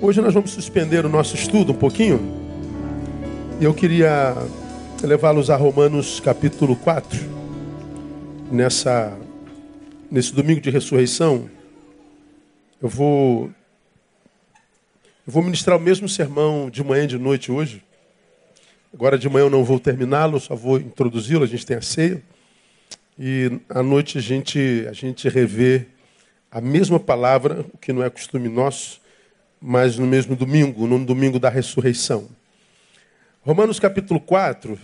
Hoje nós vamos suspender o nosso estudo um pouquinho. Eu queria levá-los a Romanos capítulo 4. Nessa nesse domingo de ressurreição, eu vou eu vou ministrar o mesmo sermão de manhã e de noite hoje. Agora de manhã eu não vou terminá-lo, só vou introduzi-lo, a gente tem a ceia. E à noite a gente a gente revê a mesma palavra, o que não é costume nosso, mas no mesmo domingo, no domingo da ressurreição. Romanos capítulo 4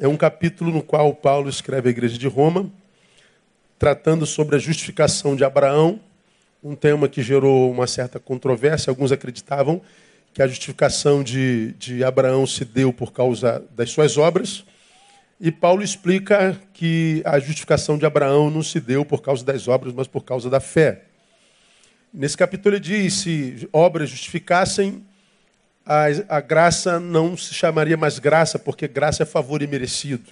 é um capítulo no qual Paulo escreve à igreja de Roma, tratando sobre a justificação de Abraão, um tema que gerou uma certa controvérsia. Alguns acreditavam que a justificação de, de Abraão se deu por causa das suas obras, e Paulo explica que a justificação de Abraão não se deu por causa das obras, mas por causa da fé. Nesse capítulo ele diz: se obras justificassem, a, a graça não se chamaria mais graça, porque graça é favor imerecido.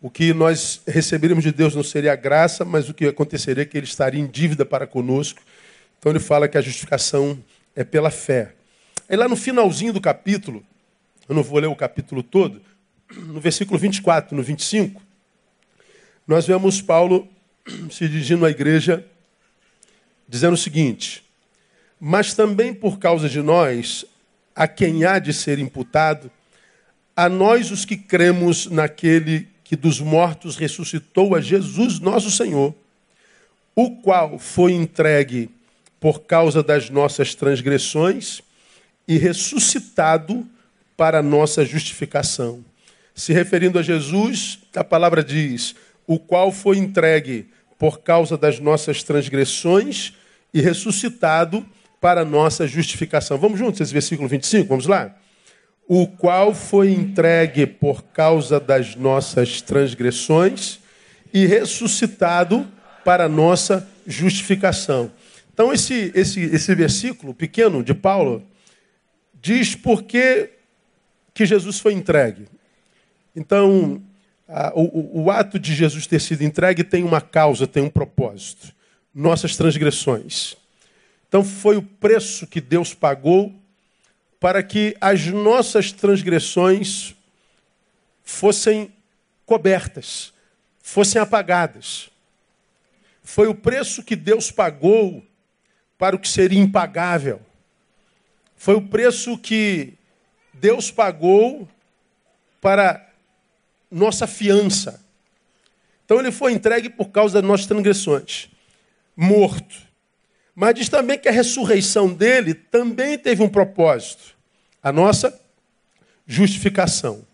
O que nós receberíamos de Deus não seria graça, mas o que aconteceria é que ele estaria em dívida para conosco. Então ele fala que a justificação é pela fé. Aí lá no finalzinho do capítulo, eu não vou ler o capítulo todo, no versículo 24, no 25, nós vemos Paulo se dirigindo à igreja dizendo o seguinte: Mas também por causa de nós, a quem há de ser imputado, a nós os que cremos naquele que dos mortos ressuscitou a Jesus nosso Senhor, o qual foi entregue por causa das nossas transgressões e ressuscitado para nossa justificação. Se referindo a Jesus, a palavra diz: o qual foi entregue por causa das nossas transgressões e ressuscitado para nossa justificação. Vamos juntos, esse versículo 25, vamos lá? O qual foi entregue por causa das nossas transgressões e ressuscitado para nossa justificação. Então, esse, esse, esse versículo pequeno de Paulo diz por que, que Jesus foi entregue. Então, a, o, o ato de Jesus ter sido entregue tem uma causa, tem um propósito nossas transgressões. Então foi o preço que Deus pagou para que as nossas transgressões fossem cobertas, fossem apagadas. Foi o preço que Deus pagou para o que seria impagável. Foi o preço que Deus pagou para nossa fiança. Então ele foi entregue por causa das nossas transgressões morto. Mas diz também que a ressurreição dele também teve um propósito: a nossa justificação.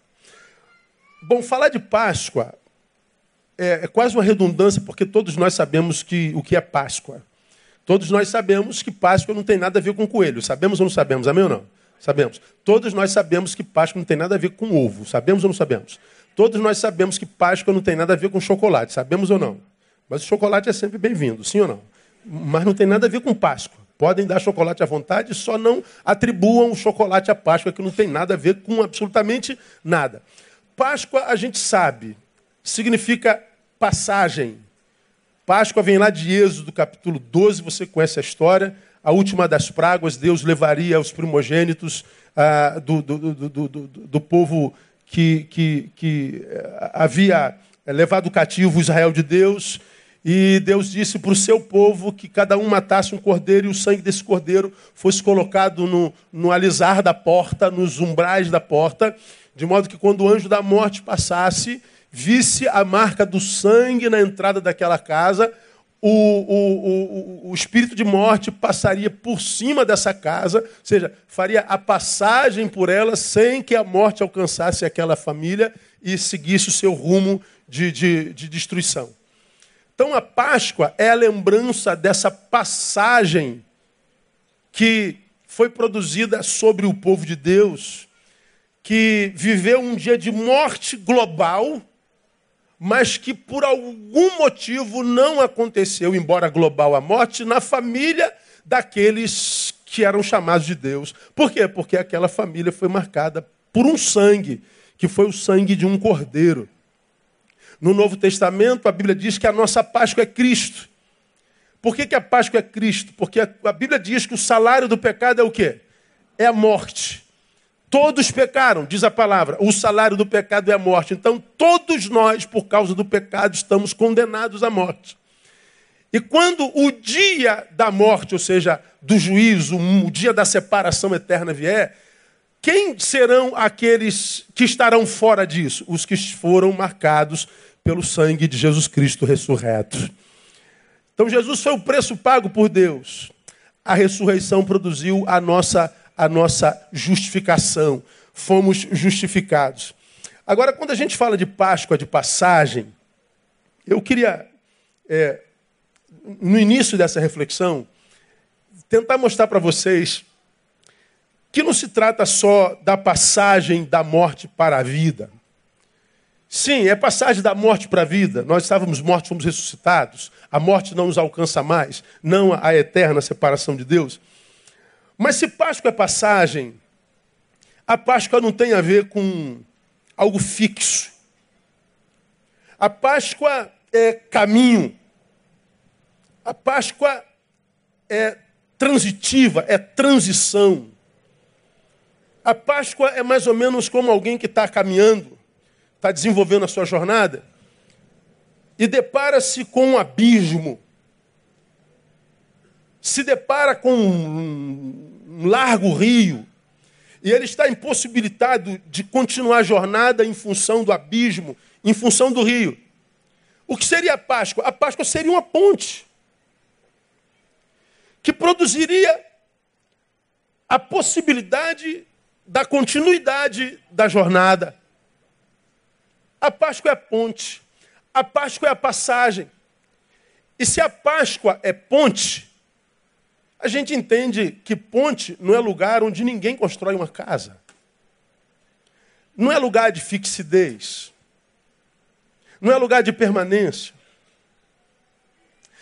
Bom, falar de Páscoa é, é quase uma redundância, porque todos nós sabemos que, o que é Páscoa. Todos nós sabemos que Páscoa não tem nada a ver com coelho. Sabemos ou não sabemos? Amém ou não? Sabemos. Todos nós sabemos que Páscoa não tem nada a ver com ovo. Sabemos ou não sabemos? Todos nós sabemos que Páscoa não tem nada a ver com chocolate. Sabemos ou não? Mas o chocolate é sempre bem-vindo, sim ou não? Mas não tem nada a ver com Páscoa. Podem dar chocolate à vontade, só não atribuam o chocolate à Páscoa, que não tem nada a ver com absolutamente nada. Páscoa, a gente sabe, significa passagem. Páscoa vem lá de Êxodo, capítulo 12, você conhece a história. A última das pragas, Deus levaria os primogênitos ah, do, do, do, do, povo que, que, que eh, havia levado cativo o Israel de Deus e Deus disse para o seu povo que cada um matasse um cordeiro e o sangue desse cordeiro fosse colocado no, no alisar da porta, nos umbrais da porta, de modo que quando o anjo da morte passasse, visse a marca do sangue na entrada daquela casa, o, o, o, espírito de morte passaria por cima dessa casa, ou seja, faria a passagem por ela sem que a morte alcançasse aquela família e seguisse o seu rumo de, de, de destruição. Então a Páscoa é a lembrança dessa passagem que foi produzida sobre o povo de Deus, que viveu um dia de morte global, mas que por algum motivo não aconteceu, embora global a morte, na família daqueles que eram chamados de Deus. Por quê? Porque aquela família foi marcada por um sangue, que foi o sangue de um cordeiro. No Novo Testamento, a Bíblia diz que a nossa Páscoa é Cristo. Por que, que a Páscoa é Cristo? Porque a, Bíblia diz que o salário do pecado é o quê? É a morte. Todos pecaram, diz a palavra. O salário do pecado é a morte. Então, todos nós, por causa do pecado, estamos condenados à morte. E quando o dia da morte, ou seja, do juízo, o dia da separação eterna vier, quem serão aqueles que estarão fora disso? Os que foram marcados pelo sangue de Jesus Cristo ressurreto. Então Jesus foi o preço pago por Deus. A ressurreição produziu a nossa, a nossa justificação. Fomos justificados. Agora, quando a gente fala de Páscoa, de passagem, eu queria, é, no início dessa reflexão, tentar mostrar para vocês que não se trata só da passagem da morte para a vida. Sim, é passagem da morte para a vida. Nós estávamos mortos, fomos ressuscitados. A morte não nos alcança mais, não a eterna separação de Deus. Mas se Páscoa é passagem, a Páscoa não tem a ver com algo fixo. A Páscoa é caminho. A Páscoa é transitiva, é transição. A Páscoa é mais ou menos como alguém que está caminhando está desenvolvendo a sua jornada e depara-se com um abismo, se depara com um largo rio, e ele está impossibilitado de continuar a jornada em função do abismo, em função do rio. O que seria a Páscoa? A Páscoa seria uma ponte que produziria a possibilidade da continuidade da jornada. A Páscoa é a ponte. A Páscoa é a passagem. E se a Páscoa é ponte, a gente entende que ponte não é lugar onde ninguém constrói uma casa. Não é lugar de fixidez. Não é lugar de permanência.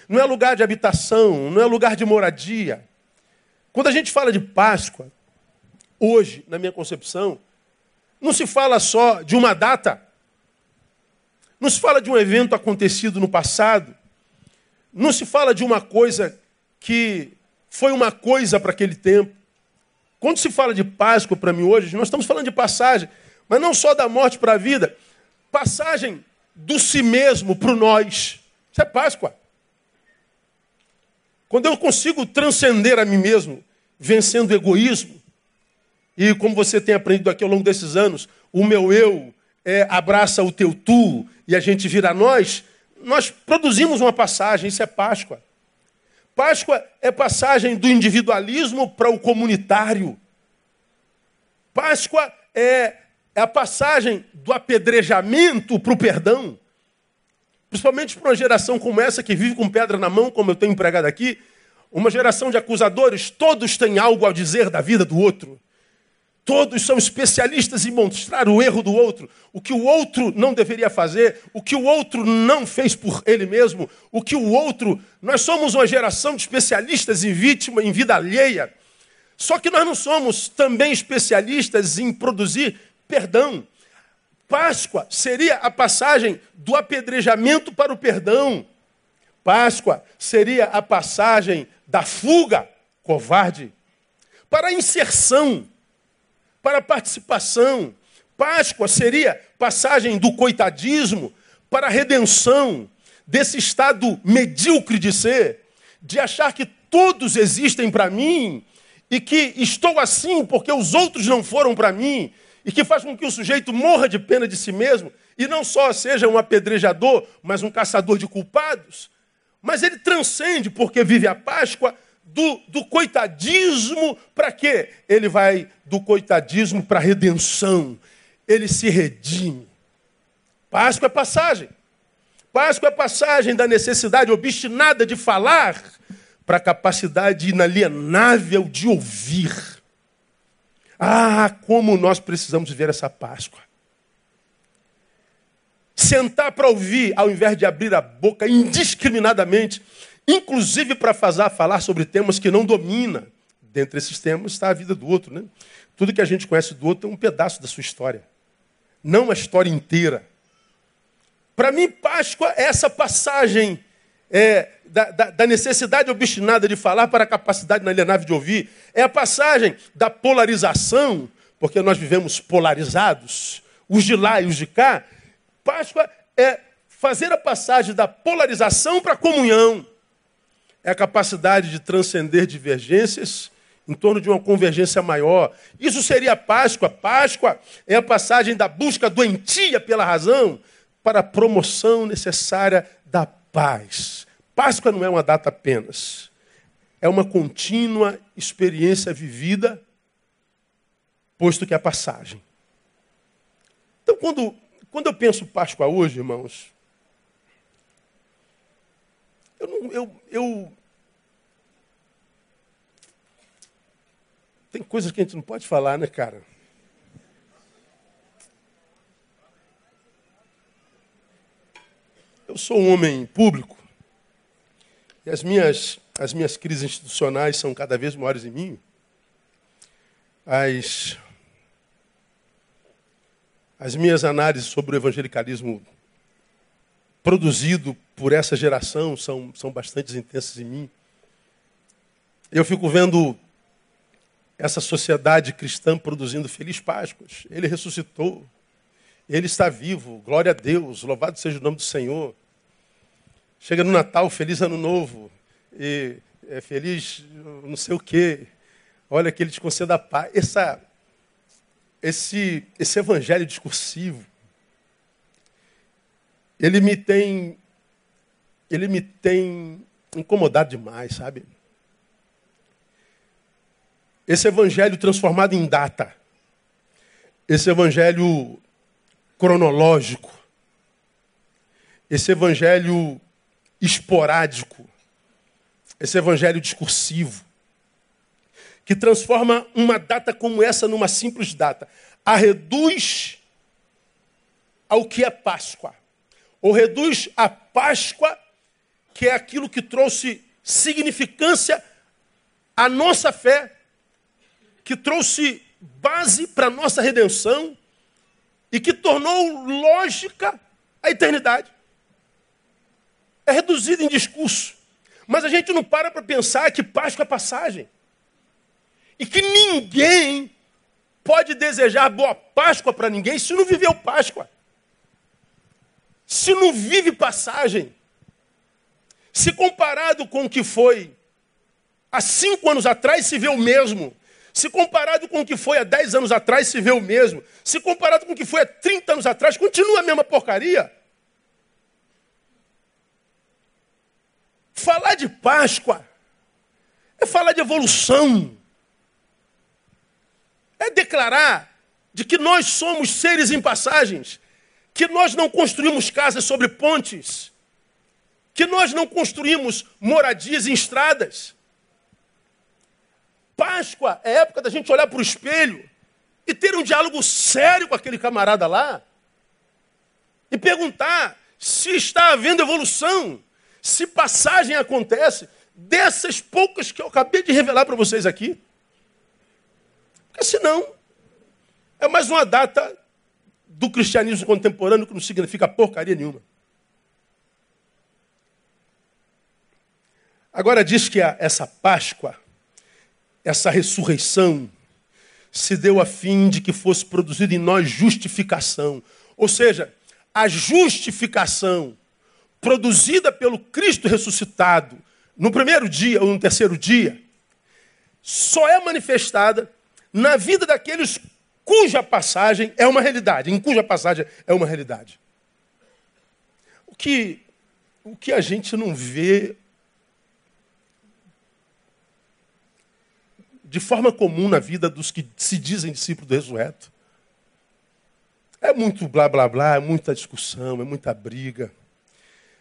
Não é lugar de habitação, não é lugar de moradia. Quando a gente fala de Páscoa, hoje, na minha concepção, não se fala só de uma data. Não se fala de um evento acontecido no passado. Não se fala de uma coisa que foi uma coisa para aquele tempo. Quando se fala de Páscoa para mim hoje, nós estamos falando de passagem, mas não só da morte para a vida, passagem do si mesmo para o nós. Isso é Páscoa. Quando eu consigo transcender a mim mesmo, vencendo o egoísmo, e como você tem aprendido aqui ao longo desses anos, o meu eu é, abraça o teu tu e a gente vira nós, nós produzimos uma passagem, isso é Páscoa. Páscoa é passagem do individualismo para o comunitário. Páscoa é, é a passagem do apedrejamento para o perdão. Principalmente para uma geração como essa que vive com pedra na mão, como eu tenho empregado aqui, uma geração de acusadores, todos têm algo a dizer da vida do outro. Todos são especialistas em mostrar o erro do outro, o que o outro não deveria fazer, o que o outro não fez por ele mesmo, o que o outro. Nós somos uma geração de especialistas em vítima, em vida alheia. Só que nós não somos também especialistas em produzir perdão. Páscoa seria a passagem do apedrejamento para o perdão. Páscoa seria a passagem da fuga covarde para a inserção para a participação. Páscoa seria passagem do coitadismo para a redenção desse estado medíocre de ser, de achar que todos existem para mim e que estou assim porque os outros não foram para mim, e que faz com que o sujeito morra de pena de si mesmo e não só seja um apedrejador, mas um caçador de culpados. Mas ele transcende porque vive a Páscoa do, do coitadismo para quê? Ele vai do coitadismo para a redenção. Ele se redime. Páscoa é passagem. Páscoa é passagem da necessidade obstinada de falar para a capacidade inalienável de ouvir. Ah, como nós precisamos ver essa Páscoa. Sentar para ouvir, ao invés de abrir a boca indiscriminadamente inclusive para falar sobre temas que não domina. Dentre esses temas está a vida do outro. Né? Tudo que a gente conhece do outro é um pedaço da sua história, não a história inteira. Para mim, Páscoa é essa passagem é, da, da, da, necessidade obstinada de falar para a capacidade inalienável de ouvir. É a passagem da polarização, porque nós vivemos polarizados, os de lá e os de cá. Páscoa é fazer a passagem da polarização para a comunhão. É a capacidade de transcender divergências em torno de uma convergência maior. Isso seria Páscoa. Páscoa é a passagem da busca doentia pela razão para a promoção necessária da paz. Páscoa não é uma data apenas. É uma contínua experiência vivida, posto que é passagem. Então, quando, quando eu penso Páscoa hoje, irmãos, eu, não, eu, eu Tem coisas que a gente não pode falar, né, cara? Eu sou um homem público e as minhas, as minhas crises institucionais são cada vez maiores em mim. As, as minhas análises sobre o evangelicalismo produzido por essa geração são, são bastante intensas em mim. Eu fico vendo essa sociedade cristã produzindo Feliz Páscoas. Ele ressuscitou. Ele está vivo. Glória a Deus. Louvado seja o nome do Senhor. Chega no Natal, feliz ano novo. E é feliz não sei o quê. Olha que ele te conceda a paz. Essa, esse, esse evangelho discursivo, ele me tem, ele me tem incomodado demais, sabe? Esse evangelho transformado em data. Esse evangelho cronológico. Esse evangelho esporádico. Esse evangelho discursivo. Que transforma uma data como essa numa simples data. A reduz ao que é Páscoa. Ou reduz a Páscoa, que é aquilo que trouxe significância à nossa fé que trouxe base para a nossa redenção e que tornou lógica a eternidade. É reduzido em discurso. Mas a gente não para para pensar que Páscoa é passagem. E que ninguém pode desejar boa Páscoa para ninguém se não viveu Páscoa. Se não vive passagem. Se comparado com o que foi há cinco anos atrás, se vê o mesmo. Se comparado com o que foi há 10 anos atrás, se vê o mesmo. Se comparado com o que foi há 30 anos atrás, continua a mesma porcaria. Falar de Páscoa é falar de evolução. É declarar de que nós somos seres em passagens, que nós não construímos casas sobre pontes, que nós não construímos moradias em estradas. Páscoa é época da gente olhar para o espelho e ter um diálogo sério com aquele camarada lá. E perguntar se está havendo evolução, se passagem acontece dessas poucas que eu acabei de revelar para vocês aqui. Porque senão é mais uma data do cristianismo contemporâneo que não significa porcaria nenhuma. Agora diz que essa Páscoa essa ressurreição se deu a fim de que fosse produzida em nós justificação. Ou seja, a justificação produzida pelo Cristo ressuscitado no primeiro dia ou no terceiro dia só é manifestada na vida daqueles cuja passagem é uma realidade, em cuja passagem é uma realidade. O que, o que a gente não vê de forma comum na vida dos que se dizem discípulos do ressurreto. É muito blá blá blá, é muita discussão, é muita briga,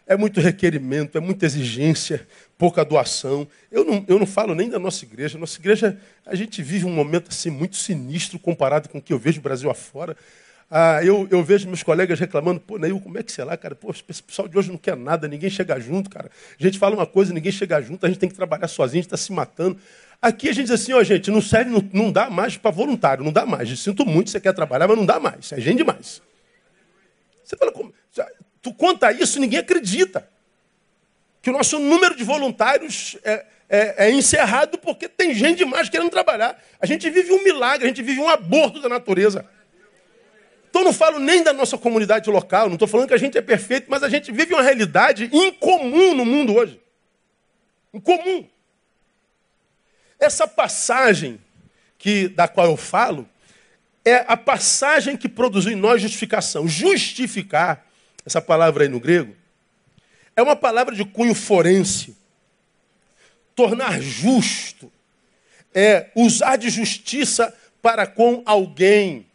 é muito requerimento, é muita exigência, pouca doação. Eu não, eu não falo nem da nossa igreja. Nossa igreja, a gente vive um momento assim muito sinistro comparado com o que eu vejo o Brasil afora. Ah, eu, eu vejo meus colegas reclamando, pô, Neil, como é que sei lá, cara? Pô, esse pessoal de hoje não quer nada, ninguém chega junto, cara. A gente fala uma coisa, ninguém chega junto, a gente tem que trabalhar sozinho, a gente está se matando. Aqui a gente diz assim, ó, gente, não serve, não, não dá mais para voluntário, não dá mais. Eu sinto muito, você quer trabalhar, mas não dá mais. É gente demais. Você fala, como? Tu conta isso, ninguém acredita. que o nosso número de voluntários é, é, é, encerrado porque tem gente demais querendo trabalhar. A gente vive um milagre, a gente vive um aborto da natureza. Então não falo nem da nossa comunidade local, não estou falando que a gente é perfeito, mas a gente vive uma realidade incomum no mundo hoje. Incomum. Essa passagem que da qual eu falo é a passagem que produziu em nós justificação. Justificar, essa palavra aí no grego, é uma palavra de cunho forense. Tornar justo é usar de justiça para com alguém.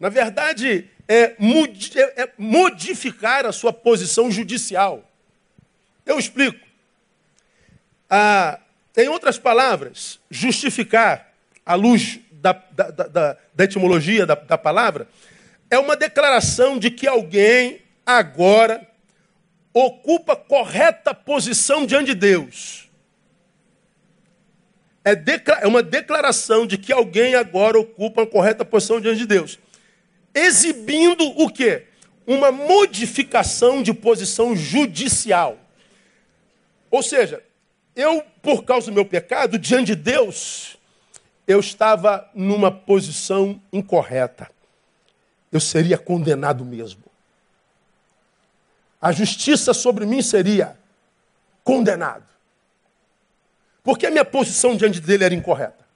Na verdade, é, é, é modificar a sua posição judicial. Eu explico. Ah, em outras palavras, justificar, à luz da, da, da, da etimologia da, da palavra, é uma declaração de que alguém agora ocupa correta posição diante de Deus. É, é, uma declaração de que alguém agora ocupa uma correta posição diante de Deus. Exibindo o quê? Uma modificação de posição judicial. Ou seja, eu, por causa do meu pecado, diante de Deus, eu estava numa posição incorreta. Eu seria condenado mesmo a justiça sobre mim seria condenado. Porque a minha posição diante dele era incorreta.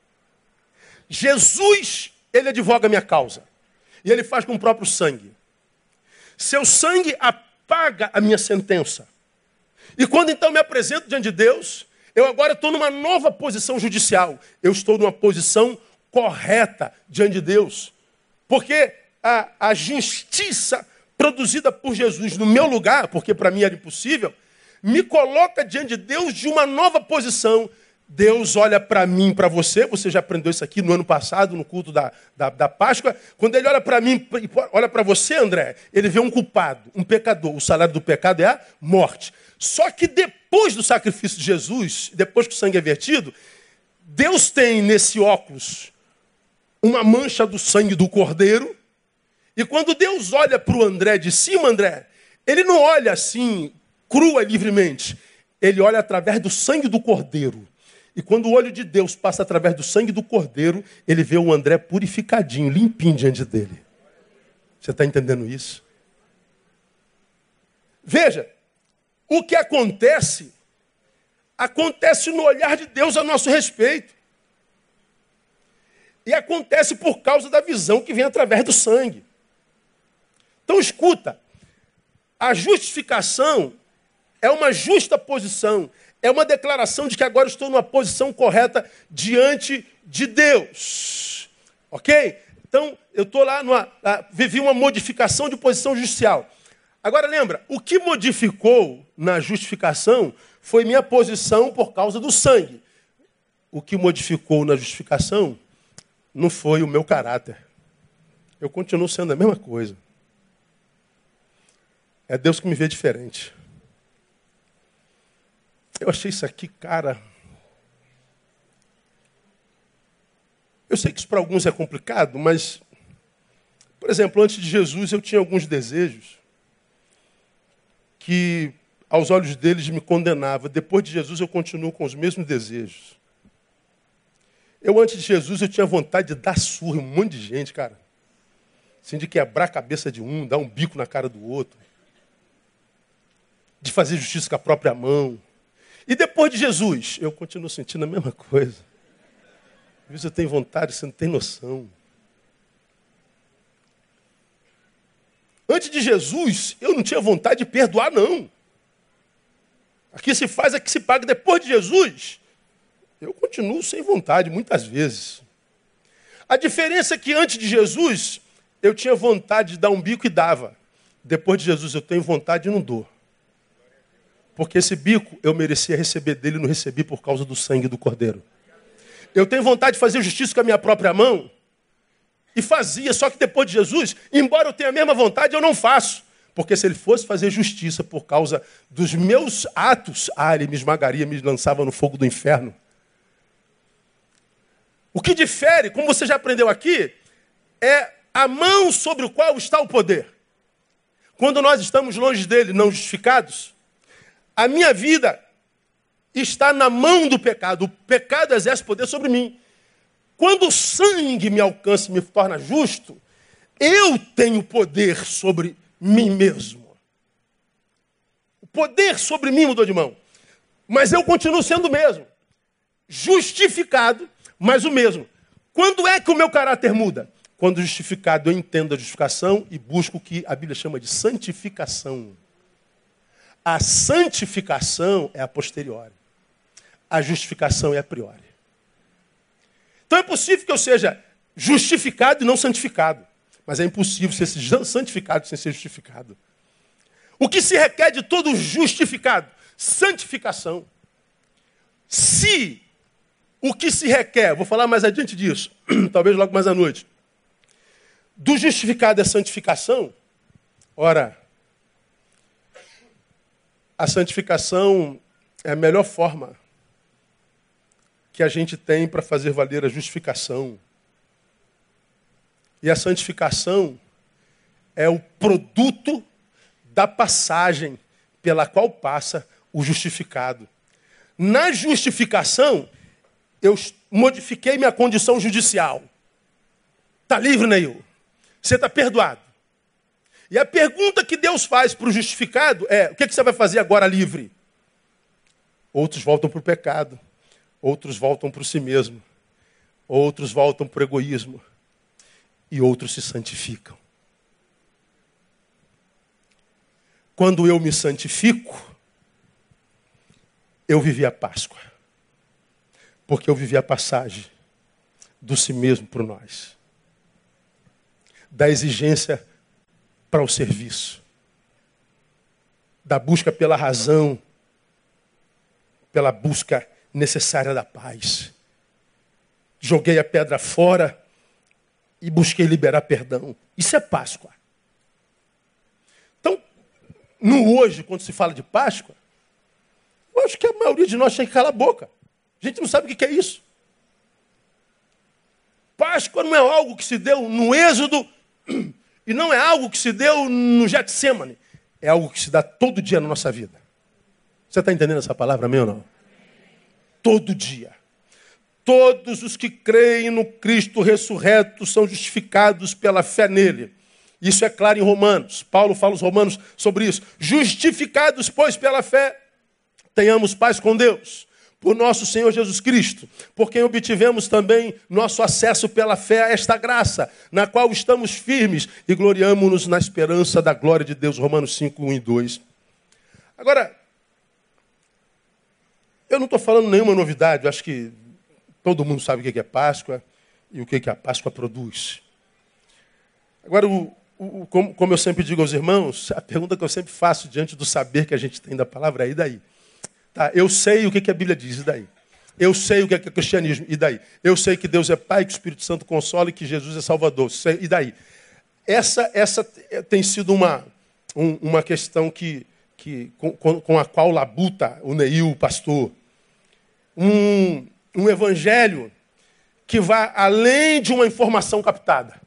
Jesus, ele advoga a minha causa. E ele faz com o próprio sangue. Seu sangue apaga a minha sentença. E quando então me apresento diante de Deus, eu agora estou numa nova posição judicial. Eu estou numa posição correta diante de Deus. Porque a, a justiça produzida por Jesus no meu lugar, porque para mim era impossível, me coloca diante de Deus de uma nova posição. Deus olha para mim, para você, você já aprendeu isso aqui no ano passado, no culto da, da, da Páscoa. Quando ele olha para mim, olha para você, André, ele vê um culpado, um pecador. O salário do pecado é a morte. Só que depois do sacrifício de Jesus, depois que o sangue é vertido, Deus tem nesse óculos uma mancha do sangue do cordeiro e quando Deus olha para o André de cima, André, ele não olha assim, crua livremente. Ele olha através do sangue do cordeiro. E quando o olho de Deus passa através do sangue do cordeiro, ele vê o André purificadinho, limpinho diante dele. Você está entendendo isso? Veja, o que acontece, acontece no olhar de Deus a nosso respeito. E acontece por causa da visão que vem através do sangue. Então escuta, a justificação é uma justa posição, é uma declaração de que agora estou numa posição correta diante de Deus. Ok? Então, eu estou lá, numa, vivi uma modificação de posição judicial. Agora lembra, o que modificou na justificação foi minha posição por causa do sangue. O que modificou na justificação não foi o meu caráter. Eu continuo sendo a mesma coisa. É Deus que me vê diferente. Eu achei isso aqui, cara. Eu sei que isso para alguns é complicado, mas, por exemplo, antes de Jesus eu tinha alguns desejos que, aos olhos deles, me condenava. Depois de Jesus eu continuo com os mesmos desejos. Eu, antes de Jesus, eu tinha vontade de dar surra em um monte de gente, cara. Assim, de quebrar a cabeça de um, dar um bico na cara do outro de fazer justiça com a própria mão. E depois de Jesus, eu continuo sentindo a mesma coisa. Às vezes eu tenho vontade, você não tem noção. Antes de Jesus, eu não tinha vontade de perdoar, não. Aqui se faz, aqui se paga. Depois de Jesus, eu continuo sem vontade, muitas vezes. A diferença é que antes de Jesus, eu tinha vontade de dar um bico e dava. Depois de Jesus, eu tenho vontade e não dou. Porque esse bico eu merecia receber dele e não recebi por causa do sangue do cordeiro. Eu tenho vontade de fazer justiça com a minha própria mão. E fazia, só que depois de Jesus, embora eu tenha a mesma vontade, eu não faço. Porque se ele fosse fazer justiça por causa dos meus atos, ah, ele me esmagaria, me lançava no fogo do inferno. O que difere, como você já aprendeu aqui, é a mão sobre o qual está o poder. Quando nós estamos longe dele, não justificados, A minha vida está na mão do pecado. O pecado exerce poder sobre mim. Quando o sangue me alcança e me torna justo, eu tenho poder sobre mim mesmo. O poder sobre mim mudou de mão. Mas eu continuo sendo o mesmo. Justificado, mas o mesmo. Quando é que o meu caráter muda? Quando justificado, eu entendo a justificação e busco o que a Bíblia chama de santificação. A santificação é a posteriori. A justificação é a priori. Então é possível que eu seja justificado e não santificado. Mas é impossível ser santificado sem ser justificado. O que se requer de todo justificado? Santificação. Se o que se requer, vou falar mais adiante disso, talvez logo mais à noite, do justificado é santificação, ora, a santificação é a melhor forma que a gente tem para fazer valer a justificação. E a santificação é o produto da passagem pela qual passa o justificado. Na justificação, eu modifiquei minha condição judicial. Está livre, Neil? Você está perdoado. E a pergunta que Deus faz para o justificado é: o que, que você vai fazer agora livre? Outros voltam para o pecado, outros voltam para si mesmo, outros voltam para o egoísmo, e outros se santificam. Quando eu me santifico, eu vivi a Páscoa. Porque eu vivi a passagem do si mesmo para nós. Da exigência para o serviço. Da busca pela razão, pela busca necessária da paz. Joguei a pedra fora e busquei liberar perdão. Isso é Páscoa. Então, no hoje, quando se fala de Páscoa, eu acho que a maioria de nós tem que calar a boca. A gente não sabe o que é isso. Páscoa não é algo que se deu no Êxodo e não é algo que se deu no Getsemane. É algo que se dá todo dia na nossa vida. Você está entendendo essa palavra, meu ou não? Todo dia. Todos os que creem no Cristo ressurreto são justificados pela fé nele. Isso é claro em Romanos. Paulo fala aos Romanos sobre isso. Justificados, pois, pela fé, tenhamos paz com Deus. Por nosso Senhor Jesus Cristo, por quem obtivemos também nosso acesso pela fé a esta graça, na qual estamos firmes e gloriamos-nos na esperança da glória de Deus. Romanos 5, 1 e 2. Agora, eu não estou falando nenhuma novidade, eu acho que Todo mundo sabe o que é Páscoa e o que a Páscoa produz. Agora, o, o, como, como, eu sempre digo aos irmãos, a pergunta que eu sempre faço diante do saber que a gente tem da palavra é: e daí? Tá, eu sei o que, a Bíblia diz, e daí? Eu sei o que é, cristianismo, e daí? Eu sei que Deus é Pai, que o Espírito Santo consola e que Jesus é Salvador, e daí? Essa, essa tem sido uma, um, uma questão que, que, com, com a qual labuta o Neil, o pastor. Um, um evangelho que vá além de uma informação captada.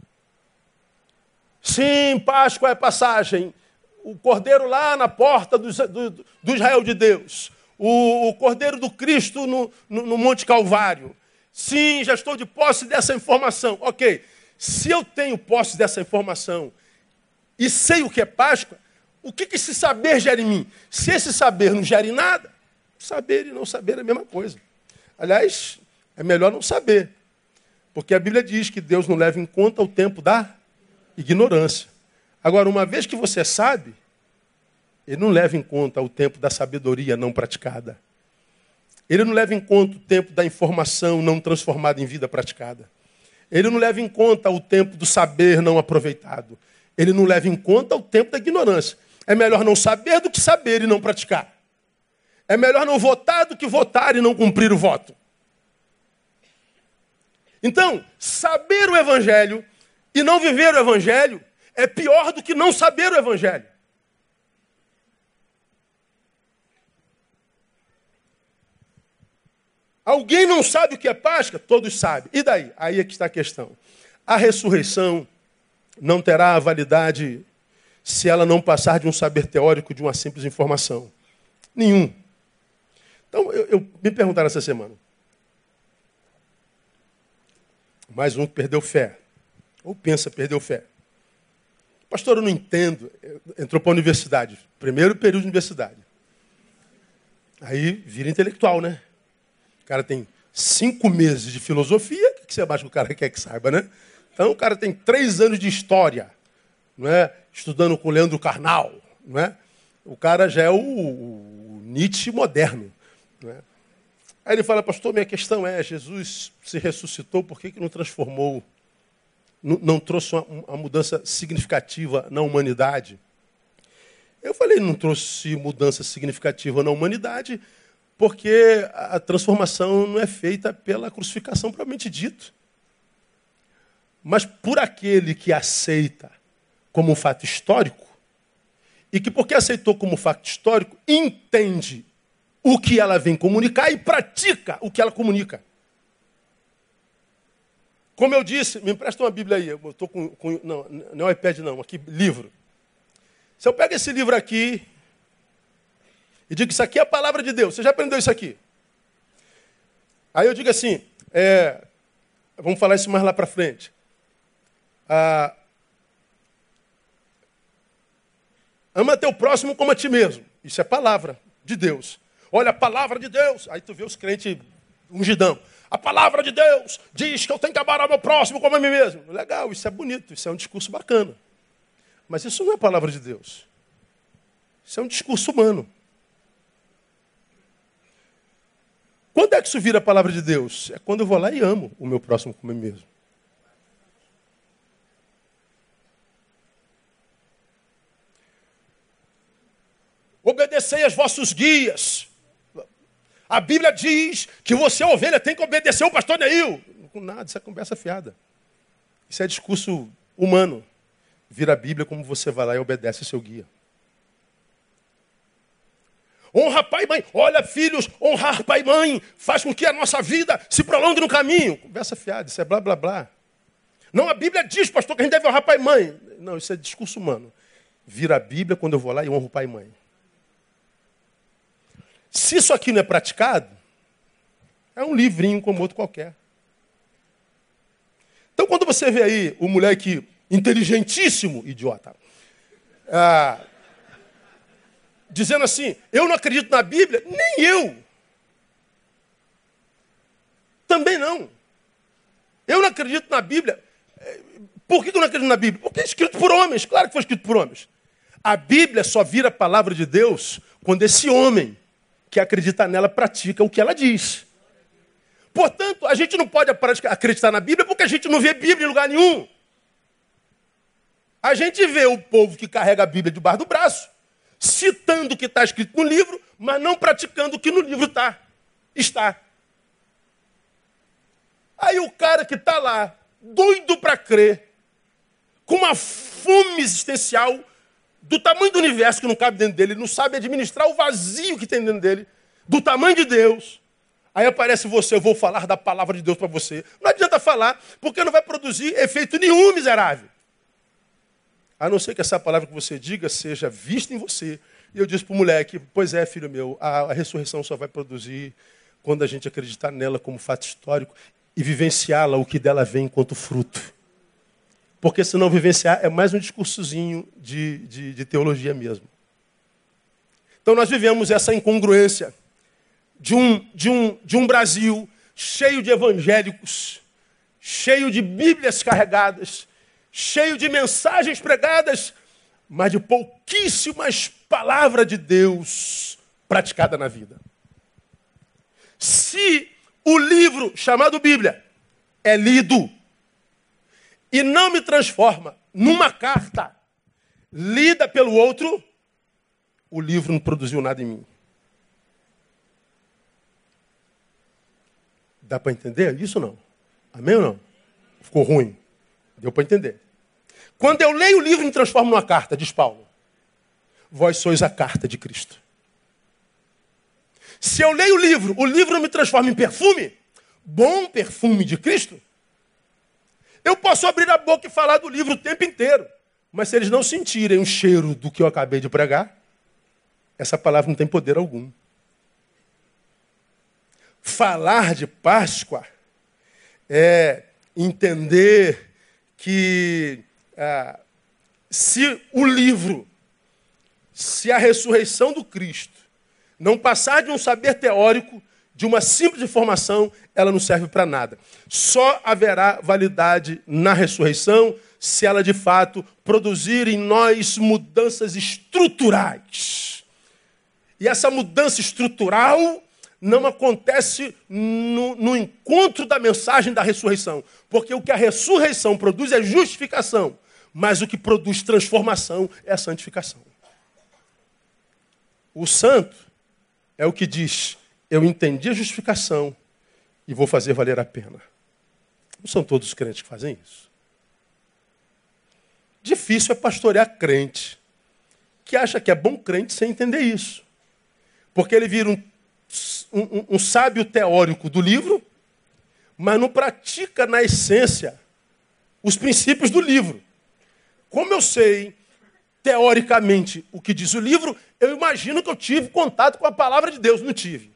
Sim, Páscoa é passagem. O cordeiro lá na porta do, do, do Israel de Deus. O, o cordeiro do Cristo no, no, no Monte Calvário. Sim, já estou de posse dessa informação. Ok. Se eu tenho posse dessa informação e sei o que é Páscoa, o que, que esse saber gera em mim? Se esse saber não gera em nada, saber e não saber é a mesma coisa. Aliás, é melhor não saber. Porque a Bíblia diz que Deus não leva em conta o tempo da ignorância. Agora, uma vez que você sabe, ele não leva em conta o tempo da sabedoria não praticada. Ele não leva em conta o tempo da informação não transformada em vida praticada. Ele não leva em conta o tempo do saber não aproveitado. Ele não leva em conta o tempo da ignorância. É melhor não saber do que saber e não praticar. É melhor não votar do que votar e não cumprir o voto. Então, saber o Evangelho e não viver o Evangelho é pior do que não saber o Evangelho. Alguém não sabe o que é Páscoa? Todos sabem. E daí? Aí é que está a questão. A ressurreição não terá validade se ela não passar de um saber teórico de uma simples informação. Nenhum. Então, eu, eu me perguntaram essa semana. Mais um que perdeu fé. Ou pensa perdeu fé. Pastor, eu não entendo. Entrou para a universidade. Primeiro período de universidade. Aí vira intelectual, né? O cara tem cinco meses de filosofia. O que você acha que o cara quer que saiba, né? Então o cara tem três anos de história, não é? Estudando com Leandro Carnal, não é? O cara já é o, o Nietzsche moderno, não é? Aí ele fala, pastor, minha questão é, Jesus se ressuscitou, por que, que não transformou, não, não trouxe uma, uma mudança significativa na humanidade? Eu falei, não trouxe mudança significativa na humanidade, porque a transformação não é feita pela crucificação propriamente dito, mas por aquele que aceita como um fato histórico, e que, porque aceitou como fato histórico, entende o que ela vem comunicar e pratica o que ela comunica. Como eu disse, me empresta uma Bíblia aí. Eu estou com, com, Não, não é iPad, não, aqui, livro. Se eu pego esse livro aqui e digo isso aqui é a palavra de Deus, você já aprendeu isso aqui? Aí eu digo assim, é, vamos falar isso mais lá para frente. Ah, ama teu próximo como a ti mesmo. Isso é palavra de Deus. Olha a palavra de Deus. Aí tu vê os crentes ungidão. A palavra de Deus diz que eu tenho que amar ao meu próximo como a mim mesmo. Legal, isso é bonito, isso é um discurso bacana. Mas isso não é palavra de Deus. Isso é um discurso humano. Quando é que isso vira a palavra de Deus? É quando eu vou lá e amo o meu próximo como a mim mesmo. Obedecei aos vossos guias. A Bíblia diz que você, ovelha, tem que obedecer o pastor Neil. Com nada, isso é conversa fiada. Isso é discurso humano. Vira a Bíblia como você vai lá e obedece o seu guia. Honra pai e mãe. Olha, filhos, honrar pai e mãe faz com que a nossa vida se prolongue no caminho. Conversa fiada, isso é blá blá blá. Não, a Bíblia diz, pastor, que a gente deve honrar pai e mãe. Não, isso é discurso humano. Vira a Bíblia quando eu vou lá e honro pai e mãe. Se isso aqui não é praticado, é um livrinho como outro qualquer. Então, quando você vê aí o moleque inteligentíssimo, idiota, ah, dizendo assim: Eu não acredito na Bíblia, nem eu. Também não. Eu não acredito na Bíblia. Por que eu não acredito na Bíblia? Porque é escrito por homens, claro que foi escrito por homens. A Bíblia só vira a palavra de Deus quando esse homem que acredita nela pratica o que ela diz. Portanto, a gente não pode acreditar na Bíblia porque a gente não vê Bíblia em lugar nenhum. A gente vê o povo que carrega a Bíblia debaixo do braço, citando o que está escrito no livro, mas não praticando o que no livro tá, está. Aí o cara que está lá, doido para crer, com uma fome existencial, do tamanho do universo que não cabe dentro dele, ele não sabe administrar o vazio que tem dentro dele, do tamanho de Deus. Aí aparece você, eu vou falar da palavra de Deus para você. Não adianta falar, porque não vai produzir efeito nenhum, miserável. A não ser que essa palavra que você diga seja vista em você. E eu disse para o moleque: Pois é, filho meu, a, a ressurreição só vai produzir quando a gente acreditar nela como fato histórico e vivenciá-la, o que dela vem enquanto fruto. Porque se não vivenciar, é mais um discursozinho de, de, de teologia mesmo. Então nós vivemos essa incongruência de um, de, um, de um Brasil cheio de evangélicos, cheio de Bíblias carregadas, cheio de mensagens pregadas, mas de pouquíssimas palavras de Deus praticada na vida. Se o livro chamado Bíblia é lido e não me transforma numa carta lida pelo outro, o livro não produziu nada em mim. Dá para entender isso não? Amém ou não? Ficou ruim? Deu para entender. Quando eu leio o livro me transformo numa carta, diz Paulo. Vós sois a carta de Cristo. Se eu leio o livro, o livro me transforma em perfume, bom perfume de Cristo, eu posso abrir a boca e falar do livro o tempo inteiro. Mas se eles não sentirem o cheiro do que eu acabei de pregar, essa palavra não tem poder algum. Falar de Páscoa é entender que ah, se o livro, se a ressurreição do Cristo não passar de um saber teórico, de uma simples informação, ela não serve para nada. Só haverá validade na ressurreição se ela de fato produzir em nós mudanças estruturais. E essa mudança estrutural não acontece no, no, encontro da mensagem da ressurreição. Porque o que a ressurreição produz é justificação, mas o que produz transformação é a santificação. O santo é o que diz: eu entendi a justificação e vou fazer valer a pena. Não são todos os crentes que fazem isso. Difícil é pastorear crente que acha que é bom crente sem entender isso. Porque ele vira um, um, um sábio teórico do livro, mas não pratica na essência os princípios do livro. Como eu sei teoricamente o que diz o livro, eu imagino que eu tive contato com a palavra de Deus. Não tive.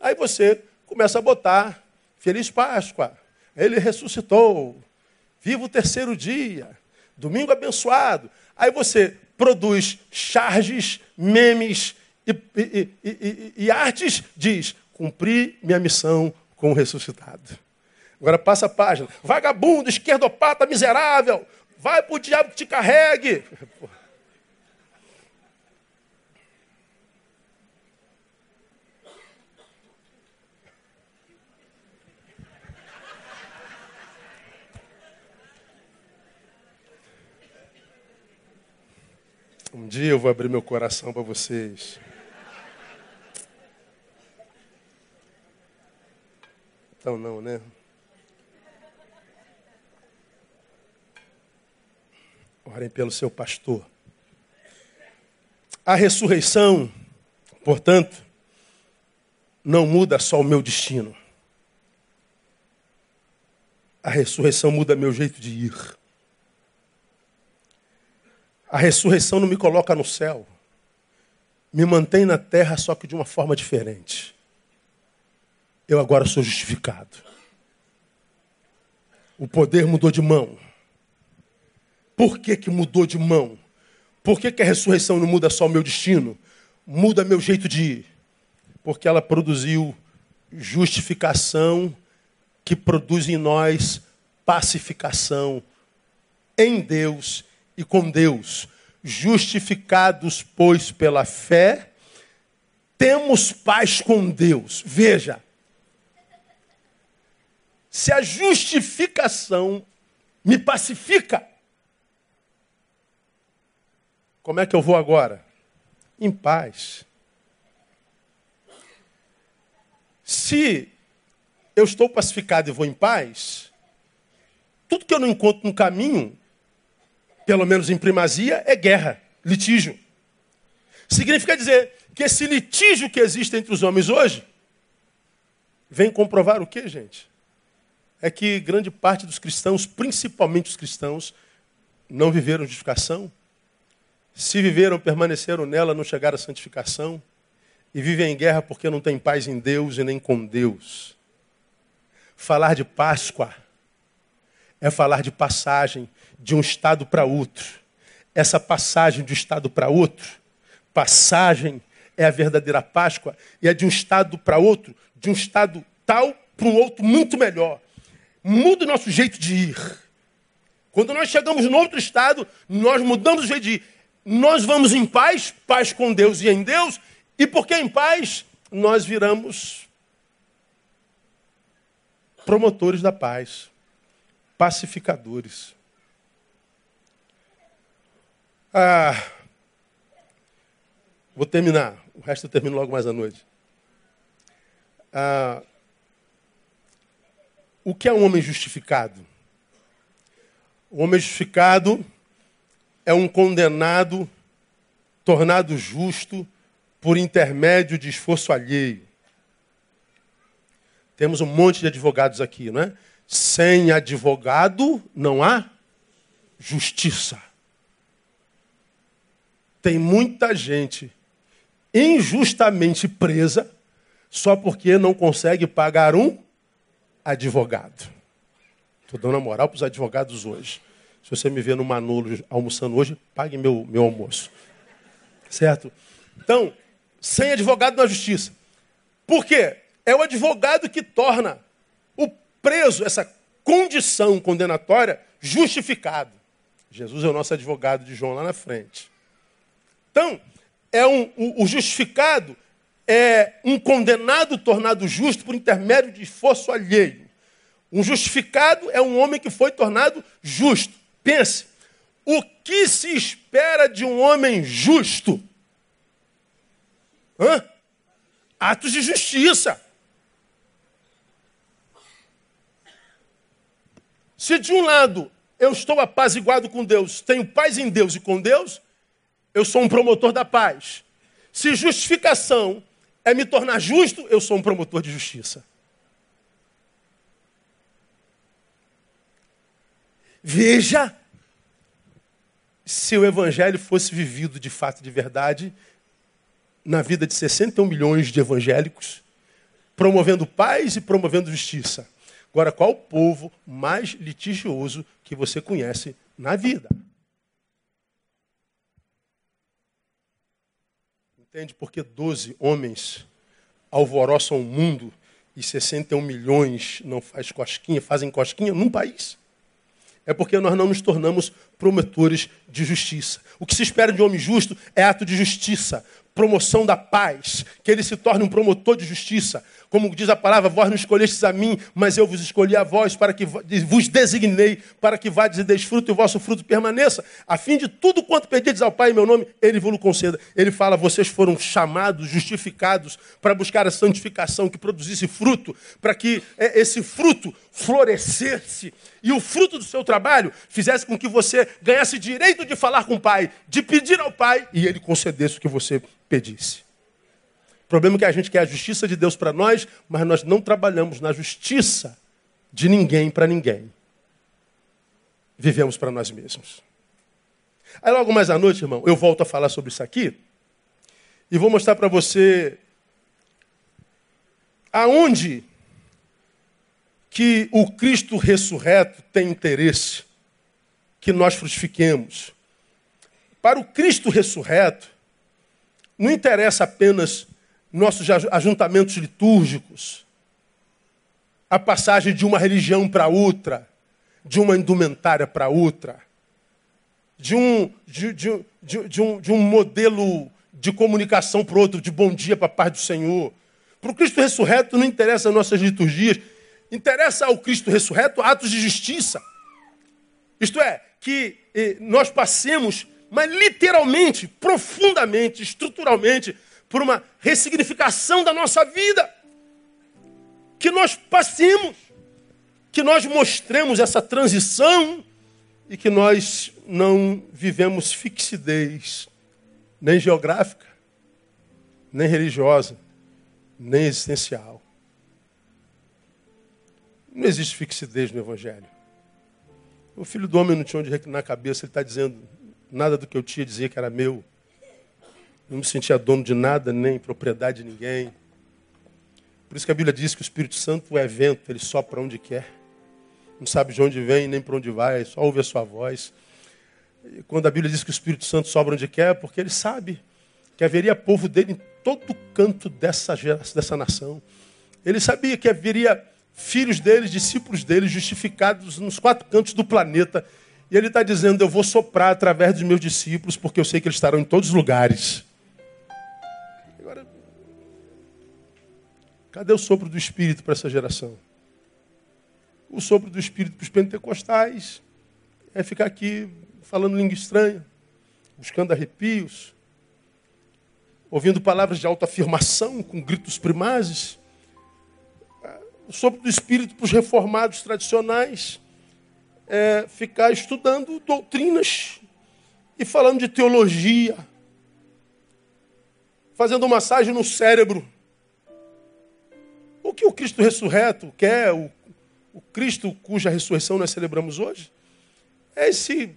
Aí você começa a botar Feliz Páscoa, ele ressuscitou, viva o terceiro dia, domingo abençoado. Aí você produz charges, memes e, e, e, e artes, diz: cumpri minha missão com o ressuscitado. Agora passa a página. Vagabundo, esquerdopata, miserável, vai para o diabo que te carregue. Um dia eu vou abrir meu coração para vocês. Então não, né? Orem pelo seu pastor. A ressurreição, portanto, não muda só o meu destino. A ressurreição muda meu jeito de ir. A ressurreição não me coloca no céu. Me mantém na terra, só que de uma forma diferente. Eu agora sou justificado. O poder mudou de mão. Por que, que mudou de mão? Por que, que a ressurreição não muda só o meu destino? Muda meu jeito de ir. Porque ela produziu justificação que produz em nós pacificação em Deus e com Deus. Justificados, pois, pela fé, temos paz com Deus. Veja, se a justificação me pacifica, como é que eu vou agora? Em paz. Se eu estou pacificado e vou em paz, tudo que eu não encontro no caminho, pelo menos em primazia, é guerra, litígio. Significa dizer que esse litígio que existe entre os homens hoje vem comprovar o que, gente? É que grande parte dos cristãos, principalmente os cristãos, não viveram justificação. Se viveram, permaneceram nela, não chegaram à santificação. E vivem em guerra porque não têm paz em Deus e nem com Deus. Falar de Páscoa é falar de passagem de um estado para outro. Essa passagem de um estado para outro, passagem é a verdadeira Páscoa, e é de um estado para outro, de um estado tal para um outro muito melhor. Muda o nosso jeito de ir. Quando nós chegamos no outro estado, nós mudamos o jeito de ir. Nós vamos em paz, paz com Deus e em Deus, e porque em paz, nós viramos promotores da paz pacificadores. Ah, vou terminar. O resto eu termino logo mais à noite. Ah, o que é um homem justificado? O homem justificado é um condenado tornado justo por intermédio de esforço alheio. Temos um monte de advogados aqui, não é? Sem advogado não há justiça. Tem muita gente injustamente presa só porque não consegue pagar um advogado. Estou dando a moral para os advogados hoje. Se você me vê no Manolo almoçando hoje, pague meu, meu almoço. Certo? Então, sem advogado na justiça. Por quê? É o advogado que torna o preso, essa condição condenatória, justificado. Jesus é o nosso advogado de João lá na frente. Então, é um, o, o justificado é um condenado tornado justo por intermédio de esforço alheio. Um justificado é um homem que foi tornado justo. Pense, o que se espera de um homem justo? Hã? Atos de justiça. Se de um lado eu estou apaziguado com Deus, tenho paz em Deus e com Deus, eu sou um promotor da paz. Se justificação é me tornar justo, eu sou um promotor de justiça. Veja se o evangelho fosse vivido de fato de verdade na vida de 61 milhões de evangélicos, promovendo paz e promovendo justiça. Agora, qual o povo mais litigioso que você conhece na vida? Entende? Porque 12 homens alvoroçam o mundo e 61 milhões não faz cosquinha, fazem cosquinha num país. É porque nós não nos tornamos promotores de justiça. O que se espera de um homem justo é ato de justiça, promoção da paz, que ele se torne um promotor de justiça. Como diz a palavra, vós não escolhestes a mim, mas eu vos escolhi a vós para que vos designei para que vades e desfruto e o vosso fruto permaneça, a fim de tudo quanto pedides ao Pai em meu nome, ele vos conceda. Ele fala, vocês foram chamados, justificados para buscar a santificação que produzisse fruto, para que é, esse fruto florescesse e o fruto do seu trabalho fizesse com que você ganhasse direito de falar com o Pai, de pedir ao Pai e ele concedesse o que você pedisse. O problema é que a gente quer a justiça de Deus para nós, mas nós não trabalhamos na justiça de ninguém para ninguém. Vivemos para nós mesmos. Aí logo mais à noite, irmão, eu volto a falar sobre isso aqui e vou mostrar para você aonde que o Cristo ressurreto tem interesse que nós frutifiquemos. Para o Cristo ressurreto, não interessa apenas nossos ajuntamentos litúrgicos, a passagem de uma religião para outra, de uma indumentária para outra, de um, de, de, de, de, um, de um modelo de comunicação para outro, de bom dia para a paz do Senhor. Para o Cristo ressurreto não interessa nossas liturgias, interessa ao Cristo ressurreto atos de justiça. Isto é, que eh, nós passemos mas literalmente, profundamente, estruturalmente, por uma ressignificação da nossa vida. Que nós passemos, que nós mostremos essa transição e que nós não vivemos fixidez, nem geográfica, nem religiosa, nem existencial. Não existe fixidez no Evangelho. O filho do homem não tinha onde reclinar a cabeça, ele está dizendo: Nada do que eu tinha dizia que era meu. Não me sentia dono de nada, nem propriedade de ninguém. Por isso que a Bíblia diz que o Espírito Santo é vento, ele sopra onde quer. Não sabe de onde vem, nem para onde vai, só ouve a sua voz. E quando a Bíblia diz que o Espírito Santo sobra onde quer, é porque ele sabe que haveria povo dele em todo canto dessa, dessa nação. Ele sabia que haveria filhos dele, discípulos dele, justificados nos quatro cantos do planeta e ele está dizendo: Eu vou soprar através dos meus discípulos, porque eu sei que eles estarão em todos os lugares. Agora, cadê o sopro do Espírito para essa geração? O sopro do Espírito para os pentecostais é ficar aqui falando língua estranha, buscando arrepios, ouvindo palavras de autoafirmação com gritos primazes. Sopro do Espírito para os reformados tradicionais é, ficar estudando doutrinas e falando de teologia, fazendo massagem no cérebro. O que o Cristo ressurreto quer, o, o Cristo cuja ressurreição nós celebramos hoje, é esse,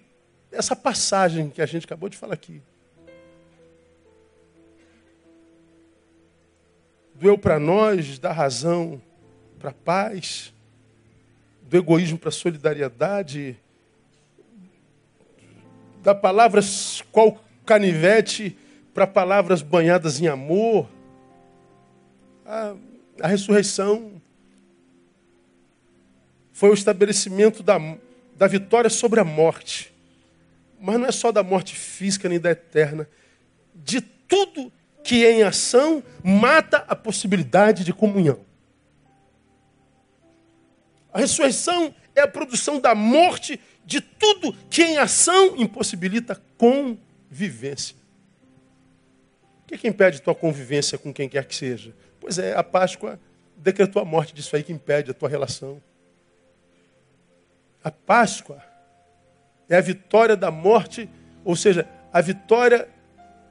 essa passagem que a gente acabou de falar aqui. do eu para nós, da razão para a paz, do egoísmo para a solidariedade, da palavras qual canivete para palavras banhadas em amor. A, a ressurreição foi o estabelecimento da, da vitória sobre a morte. Mas não é só da morte física nem da eterna. De tudo que em ação mata a possibilidade de comunhão. A ressurreição é a produção da morte de tudo que em ação impossibilita convivência. O que, é que impede tua convivência com quem quer que seja? Pois é, a Páscoa decretou a morte disso aí que impede a tua relação. A Páscoa é a vitória da morte, ou seja, a vitória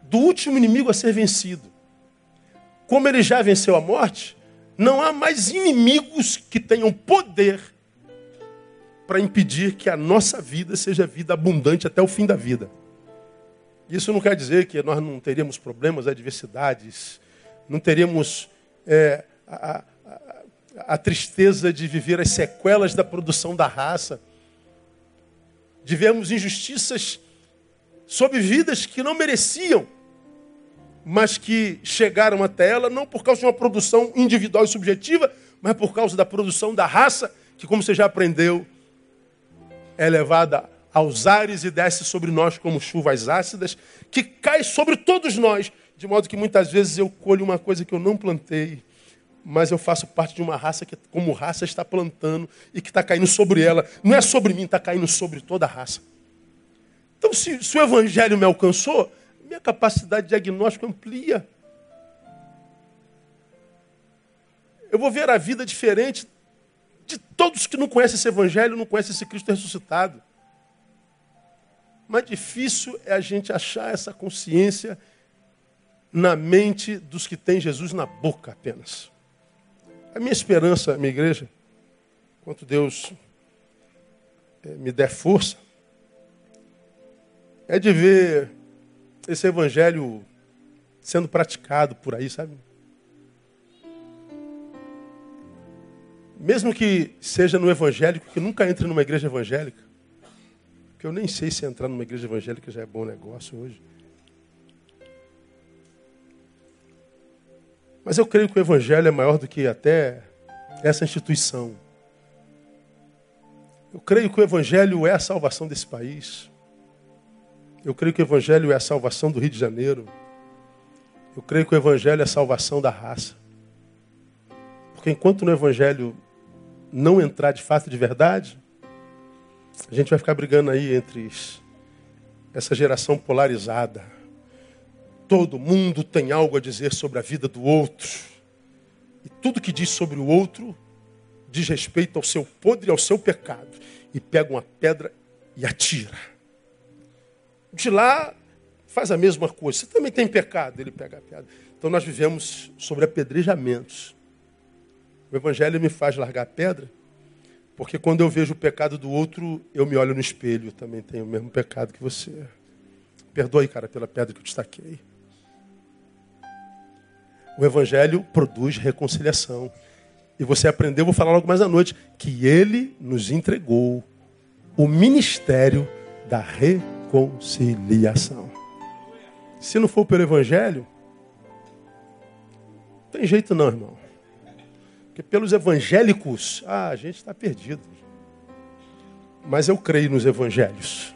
do último inimigo a ser vencido. Como ele já venceu a morte, não há mais inimigos que tenham poder para impedir que a nossa vida seja vida abundante até o fim da vida. Isso não quer dizer que nós não teríamos problemas, adversidades, não teríamos é, a, a tristeza de viver as sequelas da produção da raça, de vermos injustiças sobre vidas que não mereciam, mas que chegaram até ela não por causa de uma produção individual e subjetiva, mas por causa da produção da raça, que, como você já aprendeu, é levada aos ares e desce sobre nós como chuvas ácidas, que cai sobre todos nós, de modo que muitas vezes eu colho uma coisa que eu não plantei mas eu faço parte de uma raça que, como raça, está plantando e que está caindo sobre ela. Não é sobre mim, está caindo sobre toda a raça. Então, se, se o Evangelho me alcançou, minha capacidade de diagnóstico amplia. Eu vou ver a vida diferente de todos que não conhecem esse Evangelho, não conhecem esse Cristo ressuscitado. Mas difícil é a gente achar essa consciência na mente dos que têm Jesus na boca apenas. A minha esperança, minha igreja, quanto Deus eh, me der força, é de ver esse evangelho sendo praticado por aí, sabe? Mesmo que seja no evangélico, que nunca entre numa igreja evangélica, que eu nem sei se entrar numa igreja evangélica já é bom negócio hoje. Mas eu creio que o Evangelho é maior do que até essa instituição. Eu creio que o Evangelho é a salvação desse país. Eu creio que o Evangelho é a salvação do Rio de Janeiro. Eu creio que o Evangelho é a salvação da raça. Porque enquanto no Evangelho não entrar de fato de verdade, a gente vai ficar brigando aí entre essa geração polarizada Todo mundo tem algo a dizer sobre a vida do outro. E tudo que diz sobre o outro diz respeito ao seu podre e ao seu pecado. E pega uma pedra e atira. De lá faz a mesma coisa. Você também tem pecado, ele pega a pedra. Então nós vivemos sobre apedrejamentos. O Evangelho me faz largar a pedra, porque quando eu vejo o pecado do outro, eu me olho no espelho. Eu também tenho o mesmo pecado que você. Perdoe, cara, pela pedra que eu destaquei. O Evangelho produz reconciliação. E você aprendeu, vou falar logo mais à noite, que ele nos entregou o ministério da reconciliação. Se não for pelo Evangelho, não tem jeito não, irmão. Porque pelos evangélicos, ah, a gente está perdido. Mas eu creio nos evangelhos.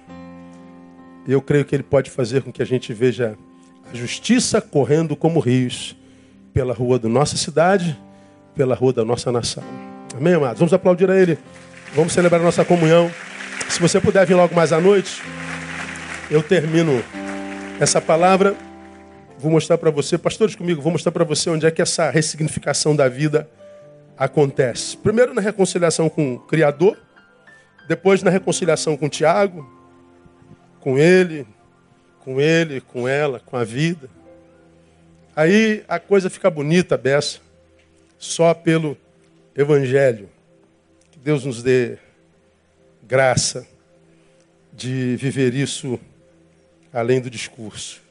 E eu creio que ele pode fazer com que a gente veja a justiça correndo como rios pela rua da nossa cidade, pela rua da nossa nação. Amém, amados? Vamos aplaudir a Ele. Vamos celebrar a nossa comunhão. Se você puder vir logo mais à noite, eu termino essa palavra. Vou mostrar para você, pastores comigo, vou mostrar para você onde é que essa ressignificação da vida acontece. Primeiro na reconciliação com o Criador, depois na reconciliação com Tiago, com ele, com ele, com ela, com a vida. Aí a coisa fica bonita, beça, só pelo Evangelho. Que Deus nos dê graça de viver isso além do discurso.